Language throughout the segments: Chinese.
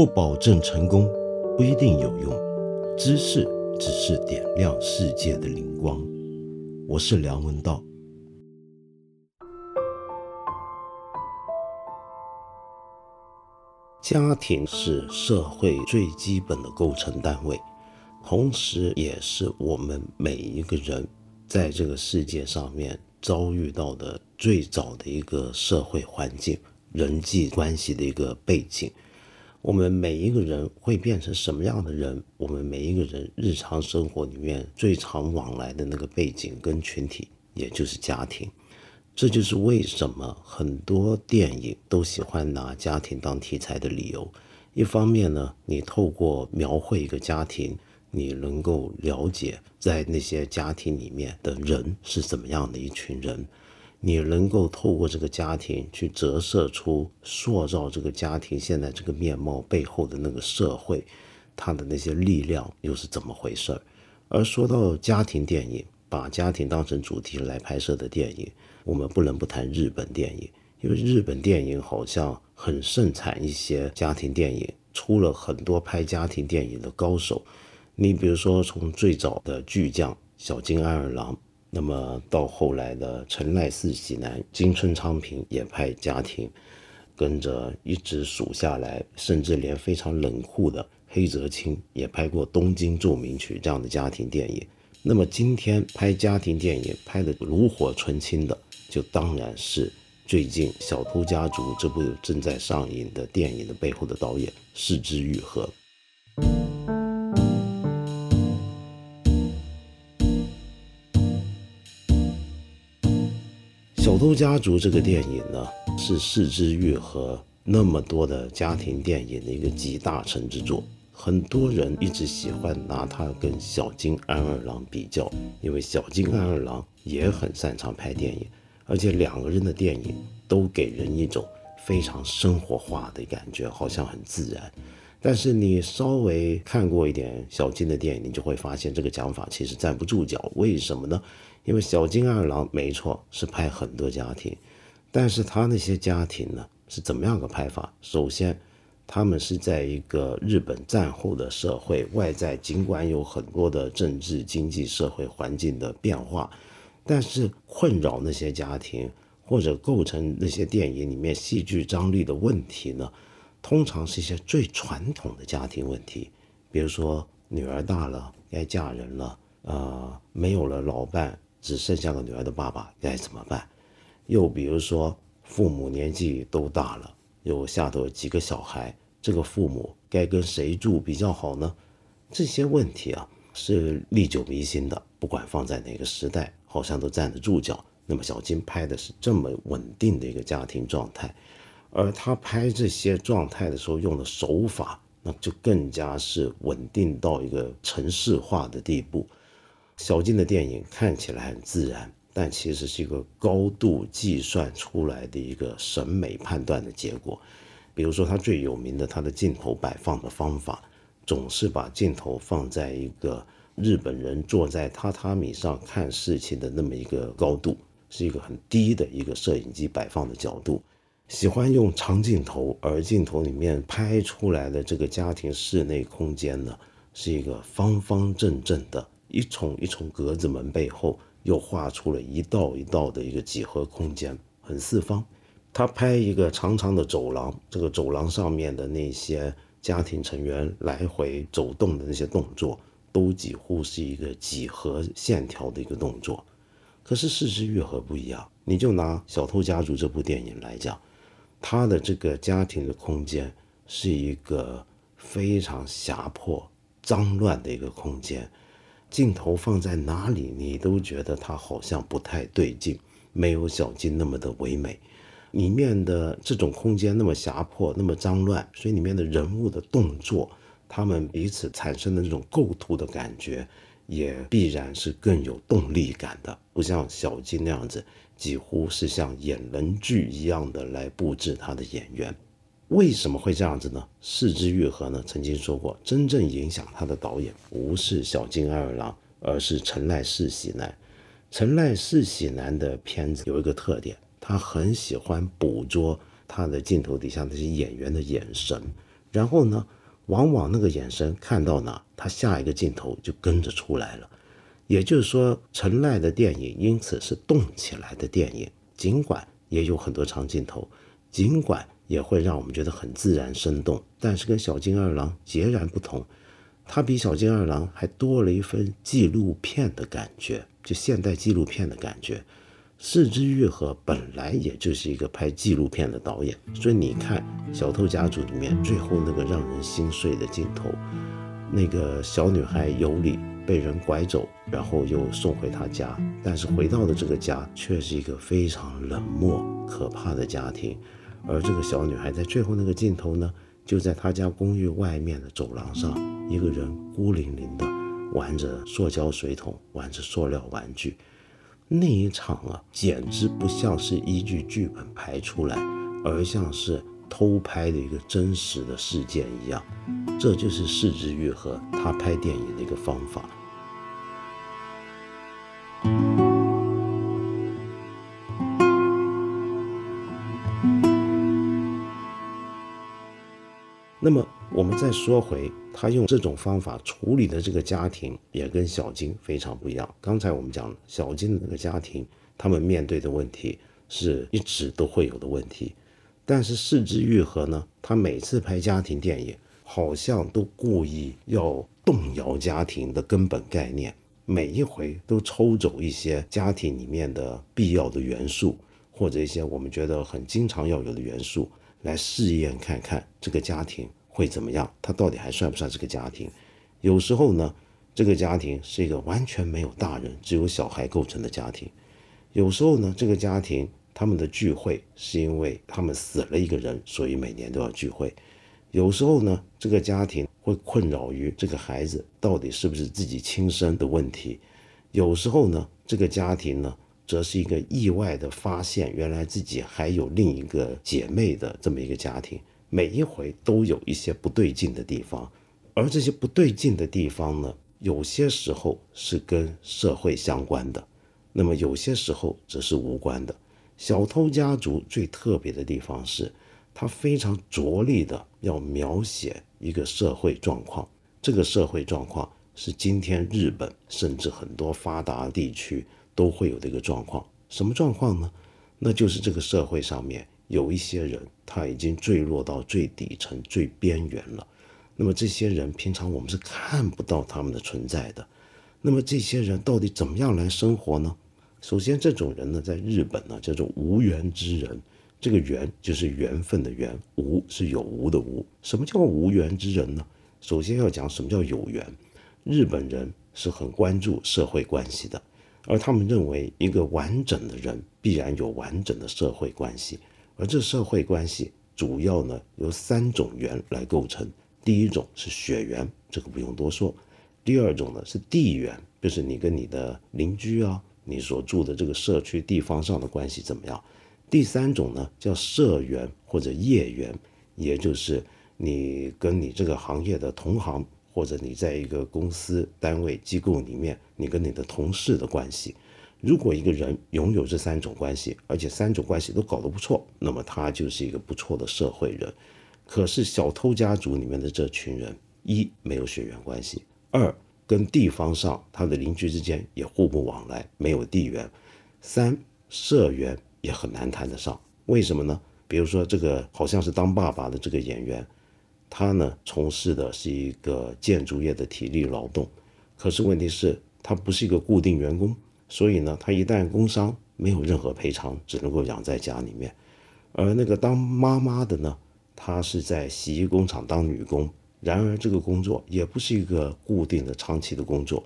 不保证成功，不一定有用。知识只是点亮世界的灵光。我是梁文道。家庭是社会最基本的构成单位，同时也是我们每一个人在这个世界上面遭遇到的最早的一个社会环境、人际关系的一个背景。我们每一个人会变成什么样的人？我们每一个人日常生活里面最常往来的那个背景跟群体，也就是家庭。这就是为什么很多电影都喜欢拿家庭当题材的理由。一方面呢，你透过描绘一个家庭，你能够了解在那些家庭里面的人是怎么样的一群人。你能够透过这个家庭去折射出塑造这个家庭现在这个面貌背后的那个社会，它的那些力量又是怎么回事儿？而说到家庭电影，把家庭当成主题来拍摄的电影，我们不能不谈日本电影，因为日本电影好像很盛产一些家庭电影，出了很多拍家庭电影的高手。你比如说，从最早的巨匠小津安二郎。那么到后来的陈赖四喜男、金春昌平也拍家庭，跟着一直数下来，甚至连非常冷酷的黑泽清也拍过《东京奏鸣曲》这样的家庭电影。那么今天拍家庭电影拍的炉火纯青的，就当然是最近《小偷家族》这部正在上映的电影的背后的导演是之愈合。《偷家族》这个电影呢，是四之玉和那么多的家庭电影的一个集大成之作。很多人一直喜欢拿它跟小津安二郎比较，因为小津安二郎也很擅长拍电影，而且两个人的电影都给人一种非常生活化的感觉，好像很自然。但是你稍微看过一点小津的电影，你就会发现这个讲法其实站不住脚。为什么呢？因为小津二郎没错是拍很多家庭，但是他那些家庭呢是怎么样个拍法？首先，他们是在一个日本战后的社会，外在尽管有很多的政治、经济、社会环境的变化，但是困扰那些家庭或者构成那些电影里面戏剧张力的问题呢？通常是一些最传统的家庭问题，比如说女儿大了该嫁人了，呃，没有了老伴，只剩下个女儿的爸爸该怎么办？又比如说父母年纪都大了，有下头几个小孩，这个父母该跟谁住比较好呢？这些问题啊是历久弥新的，不管放在哪个时代，好像都站得住脚。那么小金拍的是这么稳定的一个家庭状态。而他拍这些状态的时候用的手法，那就更加是稳定到一个城市化的地步。小金的电影看起来很自然，但其实是一个高度计算出来的一个审美判断的结果。比如说，他最有名的他的镜头摆放的方法，总是把镜头放在一个日本人坐在榻榻米上看事情的那么一个高度，是一个很低的一个摄影机摆放的角度。喜欢用长镜头，而镜头里面拍出来的这个家庭室内空间呢，是一个方方正正的，一重一重格子门背后又画出了一道一道的一个几何空间，很四方。他拍一个长长的走廊，这个走廊上面的那些家庭成员来回走动的那些动作，都几乎是一个几何线条的一个动作。可是四肢愈合不一样，你就拿《小偷家族》这部电影来讲。他的这个家庭的空间是一个非常狭迫、脏乱的一个空间，镜头放在哪里，你都觉得它好像不太对劲，没有小金那么的唯美。里面的这种空间那么狭迫、那么脏乱，所以里面的人物的动作，他们彼此产生的这种构图的感觉，也必然是更有动力感的，不像小金那样子。几乎是像演人剧一样的来布置他的演员，为什么会这样子呢？四之愈合呢曾经说过，真正影响他的导演不是小津安二郎，而是陈濑世喜男。陈濑世喜男的片子有一个特点，他很喜欢捕捉他的镜头底下那些演员的眼神，然后呢，往往那个眼神看到哪，他下一个镜头就跟着出来了。也就是说，陈赖的电影因此是动起来的电影，尽管也有很多长镜头，尽管也会让我们觉得很自然生动，但是跟小金二郎截然不同，他比小金二郎还多了一份纪录片的感觉，就现代纪录片的感觉。四之愈合本来也就是一个拍纪录片的导演，所以你看《小偷家族》里面最后那个让人心碎的镜头，那个小女孩尤里被人拐走，然后又送回她家，但是回到了这个家却是一个非常冷漠、可怕的家庭，而这个小女孩在最后那个镜头呢，就在她家公寓外面的走廊上，一个人孤零零的玩着塑胶水桶，玩着塑料玩具。那一场啊，简直不像是依据剧本排出来，而像是偷拍的一个真实的事件一样。这就是四之愈合他拍电影的一个方法。那么我们再说回他用这种方法处理的这个家庭，也跟小金非常不一样。刚才我们讲了小金的那个家庭，他们面对的问题是一直都会有的问题。但是四之愈合呢，他每次拍家庭电影，好像都故意要动摇家庭的根本概念，每一回都抽走一些家庭里面的必要的元素，或者一些我们觉得很经常要有的元素。来试验看看这个家庭会怎么样，他到底还算不算这个家庭？有时候呢，这个家庭是一个完全没有大人、只有小孩构成的家庭；有时候呢，这个家庭他们的聚会是因为他们死了一个人，所以每年都要聚会；有时候呢，这个家庭会困扰于这个孩子到底是不是自己亲生的问题；有时候呢，这个家庭呢。则是一个意外的发现，原来自己还有另一个姐妹的这么一个家庭。每一回都有一些不对劲的地方，而这些不对劲的地方呢，有些时候是跟社会相关的，那么有些时候则是无关的。小偷家族最特别的地方是，他非常着力的要描写一个社会状况，这个社会状况是今天日本甚至很多发达地区。都会有的一个状况，什么状况呢？那就是这个社会上面有一些人，他已经坠落到最底层、最边缘了。那么这些人平常我们是看不到他们的存在的。那么这些人到底怎么样来生活呢？首先，这种人呢，在日本呢叫做无缘之人。这个缘就是缘分的缘，无是有无的无。什么叫无缘之人呢？首先要讲什么叫有缘。日本人是很关注社会关系的。而他们认为，一个完整的人必然有完整的社会关系，而这社会关系主要呢由三种缘来构成。第一种是血缘，这个不用多说；第二种呢是地缘，就是你跟你的邻居啊，你所住的这个社区地方上的关系怎么样；第三种呢叫社缘或者业缘，也就是你跟你这个行业的同行。或者你在一个公司、单位、机构里面，你跟你的同事的关系，如果一个人拥有这三种关系，而且三种关系都搞得不错，那么他就是一个不错的社会人。可是小偷家族里面的这群人，一没有血缘关系，二跟地方上他的邻居之间也互不往来，没有地缘，三社员也很难谈得上。为什么呢？比如说这个好像是当爸爸的这个演员。他呢从事的是一个建筑业的体力劳动，可是问题是，他不是一个固定员工，所以呢，他一旦工伤，没有任何赔偿，只能够养在家里面。而那个当妈妈的呢，她是在洗衣工厂当女工，然而这个工作也不是一个固定的、长期的工作。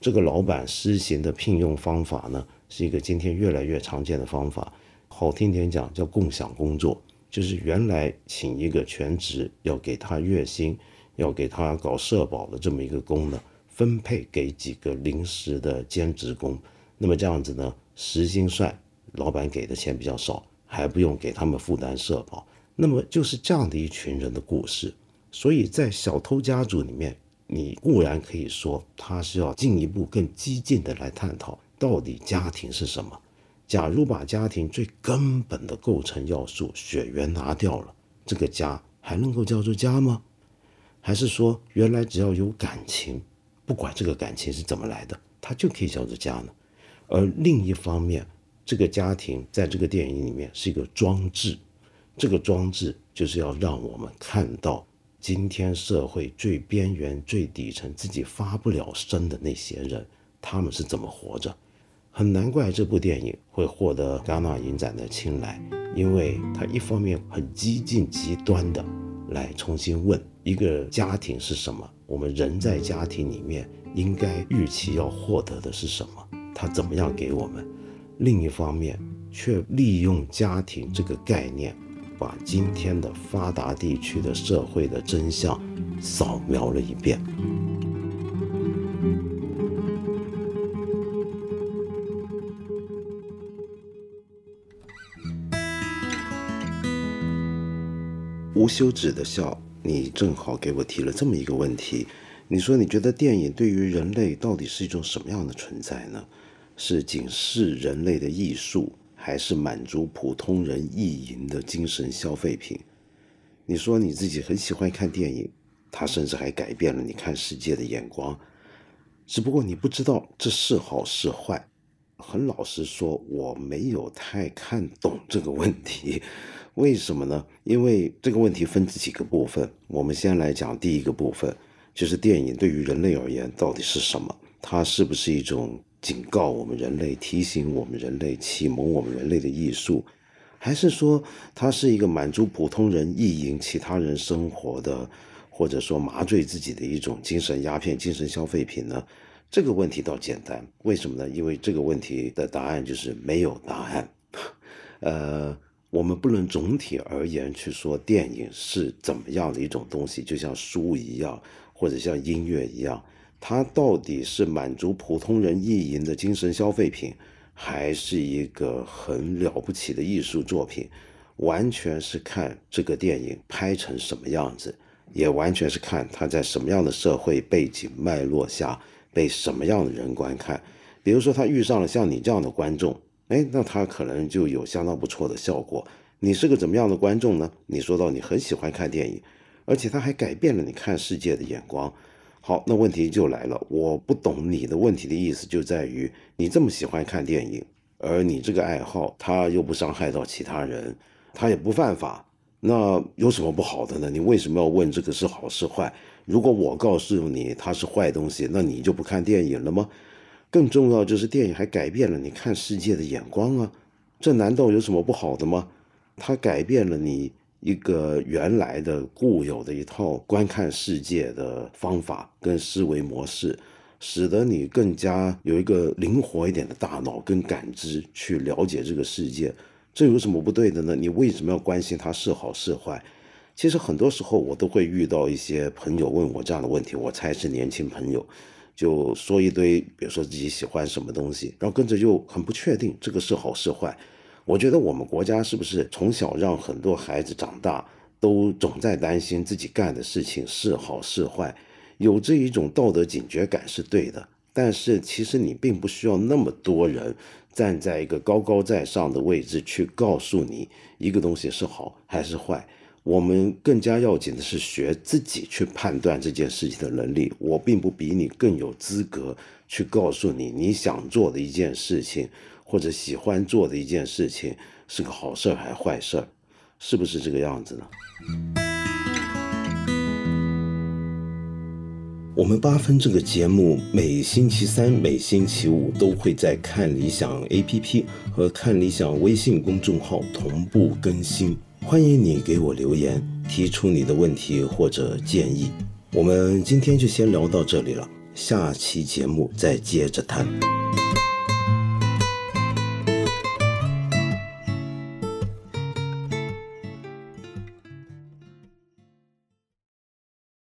这个老板施行的聘用方法呢，是一个今天越来越常见的方法，好听点讲叫共享工作。就是原来请一个全职要给他月薪，要给他搞社保的这么一个工呢，分配给几个临时的兼职工，那么这样子呢，时薪算，老板给的钱比较少，还不用给他们负担社保，那么就是这样的一群人的故事。所以在小偷家族里面，你固然可以说他是要进一步更激进的来探讨到底家庭是什么。假如把家庭最根本的构成要素血缘拿掉了，这个家还能够叫做家吗？还是说原来只要有感情，不管这个感情是怎么来的，它就可以叫做家呢？而另一方面，这个家庭在这个电影里面是一个装置，这个装置就是要让我们看到今天社会最边缘、最底层、自己发不了声的那些人，他们是怎么活着。很难怪这部电影会获得戛纳影展的青睐，因为它一方面很激进、极端的来重新问一个家庭是什么，我们人在家庭里面应该预期要获得的是什么。他怎么样给我们？另一方面，却利用家庭这个概念，把今天的发达地区的社会的真相扫描了一遍。无休止的笑，你正好给我提了这么一个问题。你说，你觉得电影对于人类到底是一种什么样的存在呢？是警示人类的艺术，还是满足普通人意淫的精神消费品？你说你自己很喜欢看电影，它甚至还改变了你看世界的眼光。只不过你不知道这是好是坏。很老实说，我没有太看懂这个问题。为什么呢？因为这个问题分几个部分。我们先来讲第一个部分，就是电影对于人类而言到底是什么？它是不是一种？警告我们人类，提醒我们人类，启蒙我们人类的艺术，还是说它是一个满足普通人意淫其他人生活的，或者说麻醉自己的一种精神鸦片、精神消费品呢？这个问题倒简单，为什么呢？因为这个问题的答案就是没有答案。呃，我们不能总体而言去说电影是怎么样的一种东西，就像书一样，或者像音乐一样。它到底是满足普通人意淫的精神消费品，还是一个很了不起的艺术作品？完全是看这个电影拍成什么样子，也完全是看它在什么样的社会背景脉络下被什么样的人观看。比如说，他遇上了像你这样的观众，哎，那他可能就有相当不错的效果。你是个怎么样的观众呢？你说到你很喜欢看电影，而且他还改变了你看世界的眼光。好，那问题就来了。我不懂你的问题的意思，就在于你这么喜欢看电影，而你这个爱好，它又不伤害到其他人，它也不犯法，那有什么不好的呢？你为什么要问这个是好是坏？如果我告诉你它是坏东西，那你就不看电影了吗？更重要就是电影还改变了你看世界的眼光啊，这难道有什么不好的吗？它改变了你。一个原来的固有的一套观看世界的方法跟思维模式，使得你更加有一个灵活一点的大脑跟感知去了解这个世界，这有什么不对的呢？你为什么要关心它是好是坏？其实很多时候我都会遇到一些朋友问我这样的问题，我猜是年轻朋友，就说一堆，比如说自己喜欢什么东西，然后跟着就很不确定这个是好是坏。我觉得我们国家是不是从小让很多孩子长大都总在担心自己干的事情是好是坏，有这一种道德警觉感是对的。但是其实你并不需要那么多人站在一个高高在上的位置去告诉你一个东西是好还是坏。我们更加要紧的是学自己去判断这件事情的能力。我并不比你更有资格去告诉你你想做的一件事情。或者喜欢做的一件事情是个好事还是坏事，是不是这个样子呢？我们八分这个节目每星期三、每星期五都会在看理想 APP 和看理想微信公众号同步更新，欢迎你给我留言，提出你的问题或者建议。我们今天就先聊到这里了，下期节目再接着谈。